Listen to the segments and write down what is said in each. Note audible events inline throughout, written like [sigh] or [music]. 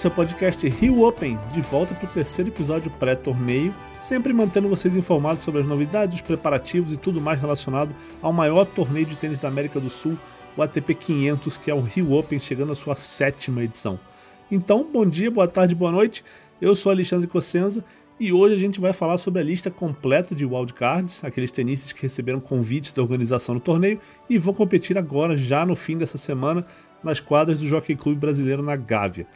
Esse é o podcast Rio Open, de volta para o terceiro episódio pré-torneio, sempre mantendo vocês informados sobre as novidades, os preparativos e tudo mais relacionado ao maior torneio de tênis da América do Sul, o ATP 500, que é o Rio Open, chegando à sua sétima edição. Então, bom dia, boa tarde, boa noite. Eu sou Alexandre Cossenza e hoje a gente vai falar sobre a lista completa de wildcards, aqueles tenistas que receberam convites da organização do torneio e vão competir agora, já no fim dessa semana, nas quadras do Jockey Clube Brasileiro na Gávea.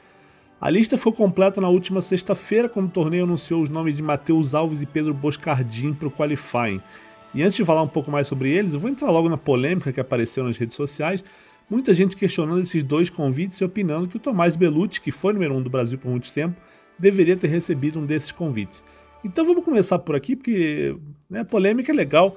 A lista foi completa na última sexta-feira, quando o torneio anunciou os nomes de Matheus Alves e Pedro Boscardin para o qualifying. E antes de falar um pouco mais sobre eles, eu vou entrar logo na polêmica que apareceu nas redes sociais, Muita gente questionando esses dois convites e opinando que o Tomás Belucci, que foi número um do Brasil por muito tempo, deveria ter recebido um desses convites. Então vamos começar por aqui, porque né, polêmica é legal.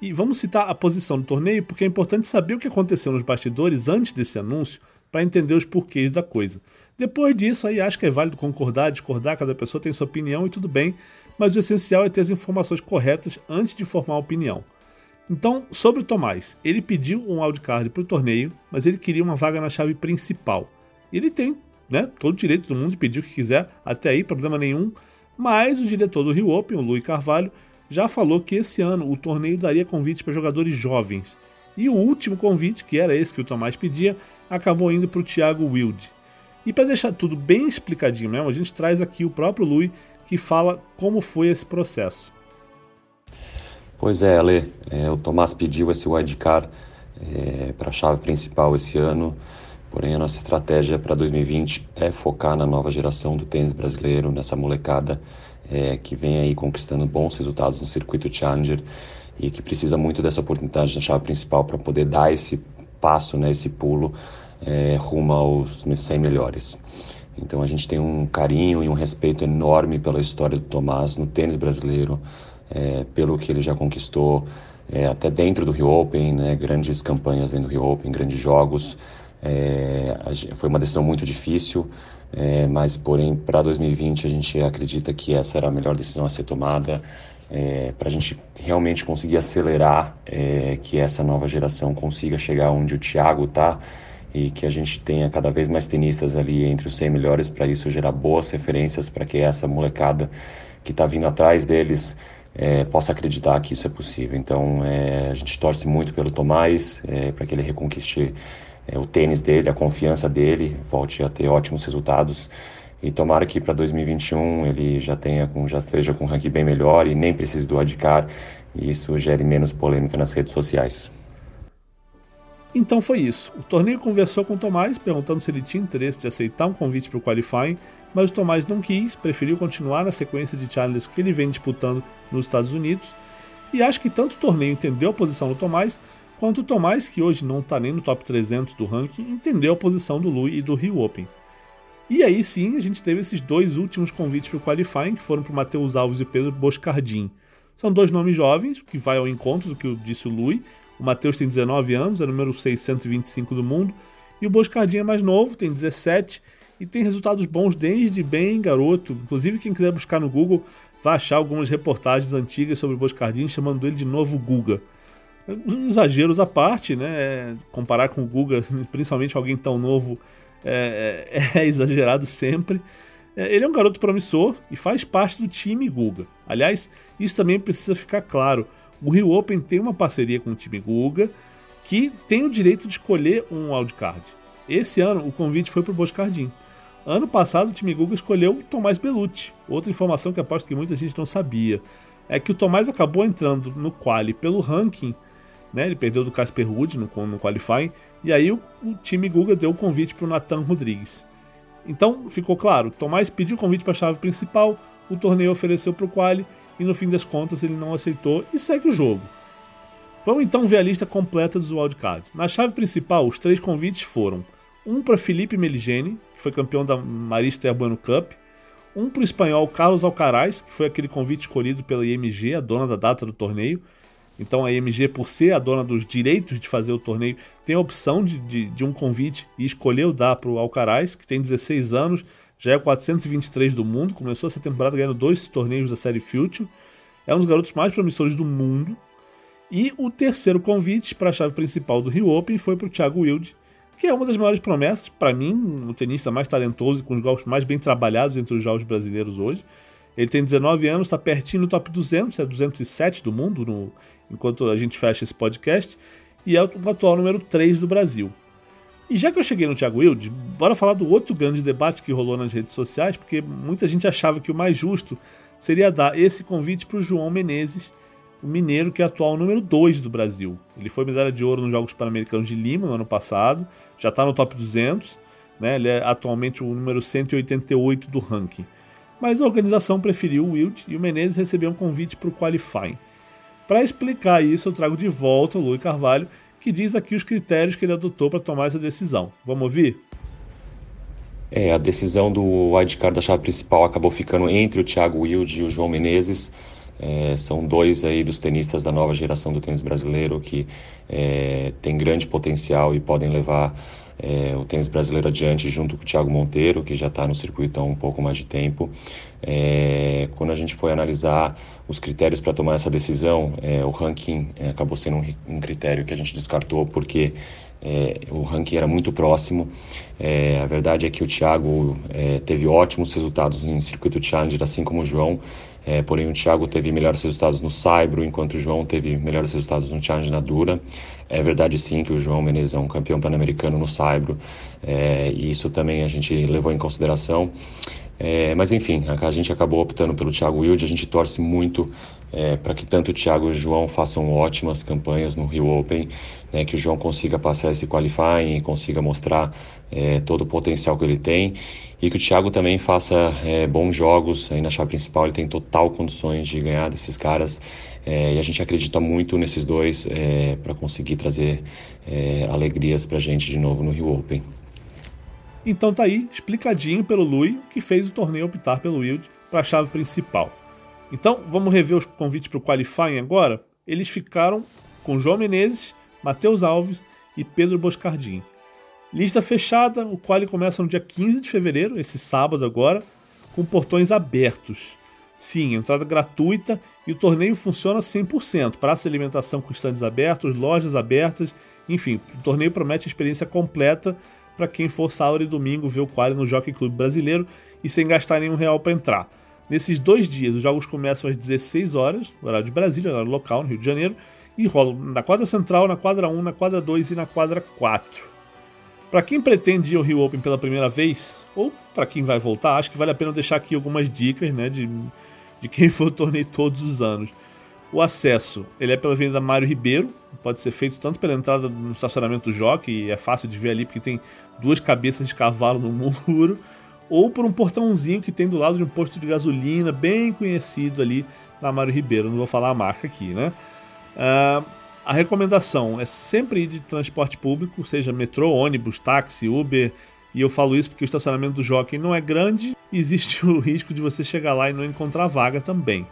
E vamos citar a posição do torneio, porque é importante saber o que aconteceu nos bastidores antes desse anúncio para entender os porquês da coisa. Depois disso, aí acho que é válido concordar, discordar, cada pessoa tem sua opinião e tudo bem, mas o essencial é ter as informações corretas antes de formar a opinião. Então, sobre o Tomás, ele pediu um wildcard para o torneio, mas ele queria uma vaga na chave principal. Ele tem né, todo o direito do mundo de pedir o que quiser, até aí, problema nenhum, mas o diretor do Rio Open, o Luiz Carvalho, já falou que esse ano o torneio daria convite para jogadores jovens. E o último convite, que era esse que o Tomás pedia, acabou indo para o Thiago Wild. E para deixar tudo bem explicadinho mesmo, a gente traz aqui o próprio Luiz que fala como foi esse processo. Pois é, Ale, é, o Tomás pediu esse wildcard é, para a chave principal esse ano, porém a nossa estratégia para 2020 é focar na nova geração do tênis brasileiro, nessa molecada é, que vem aí conquistando bons resultados no circuito Challenger e que precisa muito dessa oportunidade na chave principal para poder dar esse passo, né, esse pulo é, rumo aos 100 melhores. Então a gente tem um carinho e um respeito enorme pela história do Tomás no tênis brasileiro, é, pelo que ele já conquistou é, até dentro do Rio Open, né, grandes campanhas dentro do Rio Open, grandes jogos. Foi uma decisão muito difícil, mas porém para 2020 a gente acredita que essa era a melhor decisão a ser tomada é, para a gente realmente conseguir acelerar é, que essa nova geração consiga chegar onde o Thiago está e que a gente tenha cada vez mais tenistas ali entre os 100 melhores para isso gerar boas referências para que essa molecada que está vindo atrás deles é, possa acreditar que isso é possível. Então, é, a gente torce muito pelo Tomás, é, para que ele reconquiste é, o tênis dele, a confiança dele, volte a ter ótimos resultados. E tomara que para 2021 ele já tenha com, já esteja com um ranking bem melhor e nem precise do adcar e isso gere menos polêmica nas redes sociais. Então foi isso. O torneio conversou com o Tomás, perguntando se ele tinha interesse de aceitar um convite para o qualifying, mas o Tomás não quis, preferiu continuar na sequência de challenges que ele vem disputando nos Estados Unidos. E acho que tanto o torneio entendeu a posição do Tomás, quanto o Tomás, que hoje não está nem no top 300 do ranking, entendeu a posição do Lui e do Rio Open. E aí sim, a gente teve esses dois últimos convites para o qualifying, que foram para o Matheus Alves e Pedro Boscardin. São dois nomes jovens, que vai ao encontro do que disse o Lui, o Matheus tem 19 anos, é o número 625 do mundo. E o Boscardinho é mais novo, tem 17 e tem resultados bons desde bem garoto. Inclusive, quem quiser buscar no Google vai achar algumas reportagens antigas sobre o Boscardinho chamando ele de novo Guga. Exageros à parte, né? Comparar com o Guga, [laughs] principalmente alguém tão novo, é, é, [laughs] é exagerado sempre. É, ele é um garoto promissor e faz parte do time Guga. Aliás, isso também precisa ficar claro o Rio Open tem uma parceria com o time Guga que tem o direito de escolher um wildcard. Esse ano o convite foi para o Boscardin. Ano passado o time Guga escolheu o Tomás Belucci. Outra informação que aposto que muita gente não sabia é que o Tomás acabou entrando no quali pelo ranking, né? Ele perdeu do Casper Ruud no, no qualifying e aí o, o time Guga deu o convite para o Nathan Rodrigues. Então ficou claro, Tomás pediu o convite para a chave principal, o torneio ofereceu para o quali e no fim das contas ele não aceitou e segue o jogo. Vamos então ver a lista completa dos wildcards. Na chave principal, os três convites foram um para Felipe Meligeni, que foi campeão da Marista Bueno Cup, um para o espanhol Carlos Alcaraz, que foi aquele convite escolhido pela IMG, a dona da data do torneio. Então a IMG, por ser a dona dos direitos de fazer o torneio, tem a opção de, de, de um convite e escolheu dar para o Alcaraz, que tem 16 anos, já é o 423 do mundo, começou essa temporada ganhando dois torneios da série Future, é um dos garotos mais promissores do mundo. E o terceiro convite para a chave principal do Rio Open foi para o Thiago Wilde, que é uma das maiores promessas, para mim, o tenista mais talentoso e com os golpes mais bem trabalhados entre os jogos brasileiros hoje. Ele tem 19 anos, está pertinho no top 200, é 207 do mundo, no, enquanto a gente fecha esse podcast, e é o atual número 3 do Brasil. E já que eu cheguei no Thiago Wilde, bora falar do outro grande debate que rolou nas redes sociais, porque muita gente achava que o mais justo seria dar esse convite para o João Menezes, o mineiro que é atual número 2 do Brasil. Ele foi medalha de ouro nos Jogos Pan-Americanos de Lima no ano passado, já está no top 200, né? ele é atualmente o número 188 do ranking. Mas a organização preferiu o Wild e o Menezes recebeu um convite para o Qualifying. Para explicar isso, eu trago de volta o Luiz Carvalho, que diz aqui os critérios que ele adotou para tomar essa decisão. Vamos ouvir? É, a decisão do wildcard da chave principal acabou ficando entre o Thiago Wilde e o João Menezes. É, são dois aí dos tenistas da nova geração do tênis brasileiro que é, tem grande potencial e podem levar é, o tênis brasileiro adiante junto com o Thiago Monteiro, que já está no circuito há um pouco mais de tempo. É, quando a gente foi analisar os critérios para tomar essa decisão, é, o ranking é, acabou sendo um, um, critério que a gente descartou porque é, o ranking era muito próximo. É, a verdade é que o Thiago teve ótimos resultados em circuito Challenger, assim como o João. É, porém, o Thiago teve melhores resultados no Saibro, enquanto o João teve melhores resultados no Challenge na Dura. É verdade sim que o João Menezes é um campeão pan-americano no Saibro, é, e isso também a gente levou em consideração. É, mas enfim, a, a, gente acabou optando pelo Thiago Wilde, a gente torce muito é, para que tanto o Thiago e o João façam ótimas campanhas no Rio Open, né, que o João consiga passar esse qualifying e consiga mostrar é, todo o potencial que ele tem e que o Thiago também faça é, bons jogos aí na chave principal, ele tem total condições de ganhar desses caras é, e a gente acredita muito nesses dois é, para conseguir trazer alegrias para a gente de novo no Rio Open. Então tá aí, explicadinho pelo Lui, que fez o torneio optar pelo Wild para a chave principal. Então, vamos rever os convites para o Qualifying agora? Eles ficaram com João Menezes, Matheus Alves e Pedro Boscardin. Lista fechada, o qual começa no dia 15 de fevereiro, esse sábado agora, com portões abertos. Sim, entrada gratuita e o torneio funciona 100%. Praça de alimentação com estandes abertos, lojas abertas, enfim, o torneio promete a experiência completa para quem for sábado e domingo ver o quali no Jockey Clube Brasileiro e sem gastar nenhum real para entrar. Nesses dois dias, os jogos começam às 16 horas, horário de Brasília, horário local, no Rio de Janeiro, e rolam na quadra central, na quadra 1, na quadra 2 e na quadra 4. Para quem pretende ir ao Rio Open pela primeira vez, ou para quem vai voltar, acho que vale a pena deixar aqui algumas dicas né, de, de quem for ao torneio todos os anos. O acesso ele é pela Avenida Mário Ribeiro, pode ser feito tanto pela entrada no estacionamento do Jockey, é fácil de ver ali porque tem duas cabeças de cavalo no [laughs] muro, ou por um portãozinho que tem do lado de um posto de gasolina bem conhecido ali na Mário Ribeiro. Não vou falar a marca aqui, né? Uh, a recomendação é sempre ir de transporte público, seja metrô, ônibus, táxi, Uber. E eu falo isso porque o estacionamento do Jockey não é grande, existe o risco de você chegar lá e não encontrar vaga também.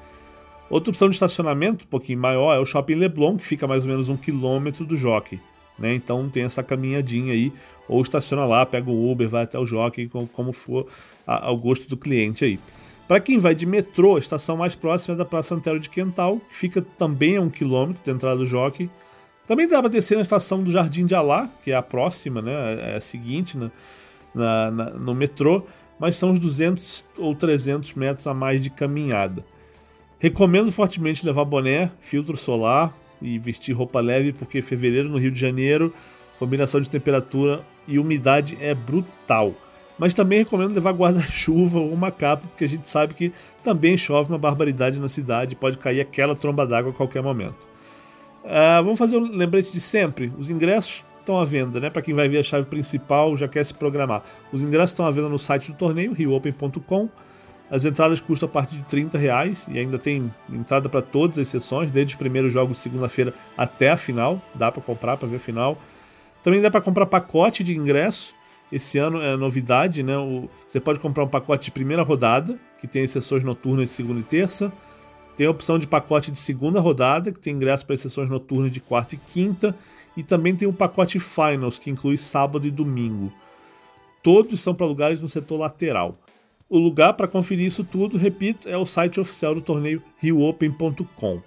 Outra opção de estacionamento, um pouquinho maior, é o Shopping Leblon, que fica mais ou menos um quilômetro do Jockey. Né? Então tem essa caminhadinha aí, ou estaciona lá, pega o Uber, vai até o Jockey, como for ao gosto do cliente aí. Para quem vai de metrô, a estação mais próxima é da Praça Antero de Quental, que fica também a um quilômetro da entrada do Jockey. Também dá para descer na estação do Jardim de Alá, que é a próxima, né, é a seguinte né, na, na, no metrô, mas são uns 200 ou 300 metros a mais de caminhada. Recomendo fortemente levar boné, filtro solar e vestir roupa leve, porque fevereiro no Rio de Janeiro, combinação de temperatura e umidade é brutal. Mas também recomendo levar guarda-chuva ou uma capa, porque a gente sabe que também chove uma barbaridade na cidade, pode cair aquela tromba d'água a qualquer momento. Uh, vamos fazer o um lembrete de sempre: os ingressos estão à venda, né? Para quem vai ver a chave principal, já quer se programar. Os ingressos estão à venda no site do torneio, riopen.com. As entradas custam a partir de 30 reais e ainda tem entrada para todas as sessões, desde os primeiros jogos de segunda-feira até a final. Dá para comprar para ver a final. Também dá para comprar pacote de ingresso esse ano é novidade, né? O, você pode comprar um pacote de primeira rodada, que tem sessões noturnas de segunda e terça. Tem a opção de pacote de segunda rodada, que tem ingresso para sessões noturnas de quarta e quinta. E também tem o pacote Finals, que inclui sábado e domingo. Todos são para lugares no setor lateral. O lugar para conferir isso tudo, repito, é o site oficial do torneio riopen.com.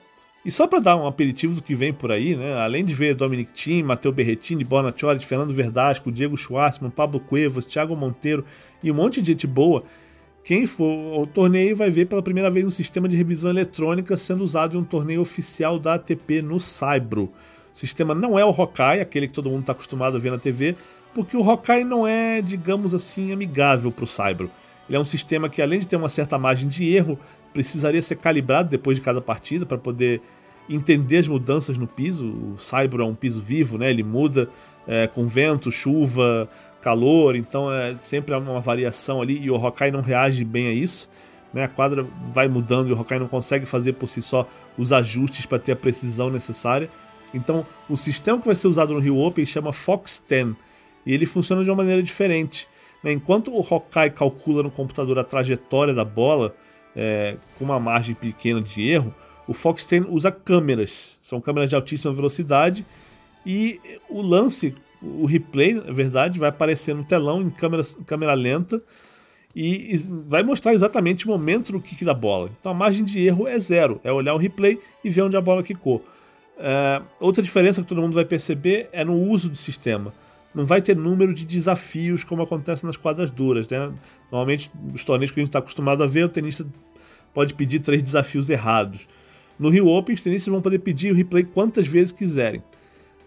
E só para dar um aperitivo do que vem por aí, né? além de ver Dominic Thiem, Matteo Berrettini, Borna Chores, Fernando Verdasco, Diego Schwartzman, Pablo Cuevas, Thiago Monteiro e um monte de gente boa, quem for ao torneio vai ver pela primeira vez um sistema de revisão eletrônica sendo usado em um torneio oficial da ATP no Saibro. O sistema não é o Hokai, aquele que todo mundo está acostumado a ver na TV, porque o Hokai não é, digamos assim, amigável para o Saibro. Ele é um sistema que, além de ter uma certa margem de erro, precisaria ser calibrado depois de cada partida para poder entender as mudanças no piso. O Saibro é um piso vivo, né? ele muda é, com vento, chuva, calor, então é sempre uma variação ali e o Hokai não reage bem a isso. Né? A quadra vai mudando e o Hokai não consegue fazer por si só os ajustes para ter a precisão necessária. Então, o sistema que vai ser usado no Rio Open chama Fox 10 e ele funciona de uma maneira diferente. Né? Enquanto o Hokai calcula no computador a trajetória da bola é, com uma margem pequena de erro, o Fox 10 usa câmeras, são câmeras de altíssima velocidade e o lance o replay, na verdade, vai aparecer no telão em câmera, câmera lenta e, vai mostrar exatamente o momento do kick da bola. Então a margem de erro é zero, é olhar o replay e ver onde a bola quicou. É, outra diferença que todo mundo vai perceber é no uso do sistema. Não vai ter número de desafios como acontece nas quadras duras. Né? Normalmente, nos torneios que a gente está acostumado a ver, o tenista pode pedir três desafios errados. No Rio Open, os tenistas vão poder pedir o replay quantas vezes quiserem.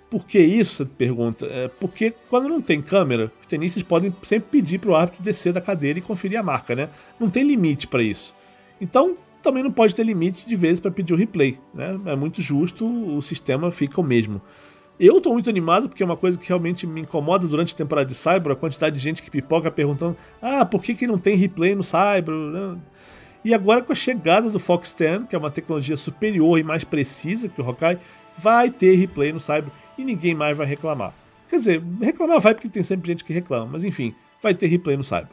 Por que isso? Você pergunta. É porque quando não tem câmera, os tenistas podem sempre pedir para o árbitro descer da cadeira e conferir a marca, né? Não tem limite para isso. Então, também não pode ter limite de vezes para pedir o replay, né? É muito justo, o sistema fica o mesmo. Eu estou muito animado porque é uma coisa que realmente me incomoda durante a temporada de Cyber, a quantidade de gente que pipoca perguntando: ah, por que, que não tem replay no Cyber? E agora com a chegada do Fox 10, que é uma tecnologia superior e mais precisa que o Hokai, vai ter replay no Cyber e ninguém mais vai reclamar. Quer dizer, reclamar vai porque tem sempre gente que reclama, mas enfim, vai ter replay no Cyber.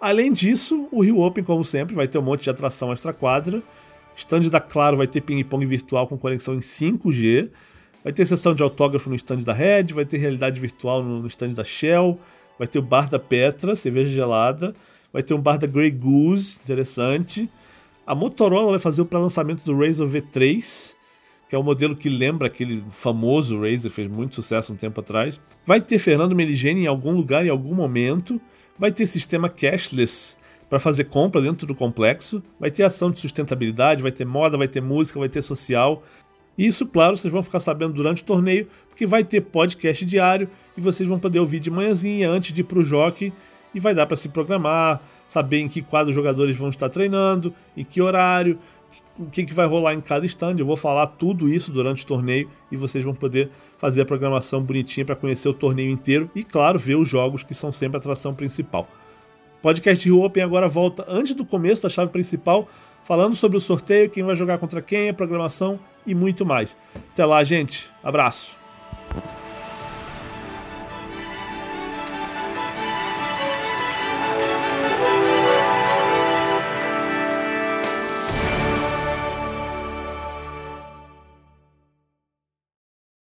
Além disso, o Rio Open, como sempre, vai ter um monte de atração extra-quadra. Stand da Claro vai ter ping-pong virtual com conexão em 5G. Vai ter sessão de autógrafo no stand da Red, vai ter realidade virtual no stand da Shell, vai ter o bar da Petra, cerveja gelada, vai ter um bar da Grey Goose, interessante. A Motorola vai fazer o pré-lançamento do Razr V3, que é o modelo que lembra aquele famoso Razer, fez muito sucesso um tempo atrás. Vai ter Fernando Meligeni em algum lugar, em algum momento. Vai ter sistema cashless para fazer compra dentro do complexo. Vai ter ação de sustentabilidade, vai ter moda, vai ter música, vai ter social. E isso, claro, vocês vão ficar sabendo durante o torneio, porque vai ter podcast diário e vocês vão poder ouvir de manhãzinha antes de ir para o jockey e vai dar para se programar, saber em que quadro os jogadores vão estar treinando, em que horário, o que, que vai rolar em cada stand. Eu vou falar tudo isso durante o torneio e vocês vão poder fazer a programação bonitinha para conhecer o torneio inteiro e, claro, ver os jogos que são sempre a atração principal. Podcast Rio Open agora volta antes do começo da chave principal, falando sobre o sorteio, quem vai jogar contra quem, a programação e muito mais. Até lá, gente. Abraço.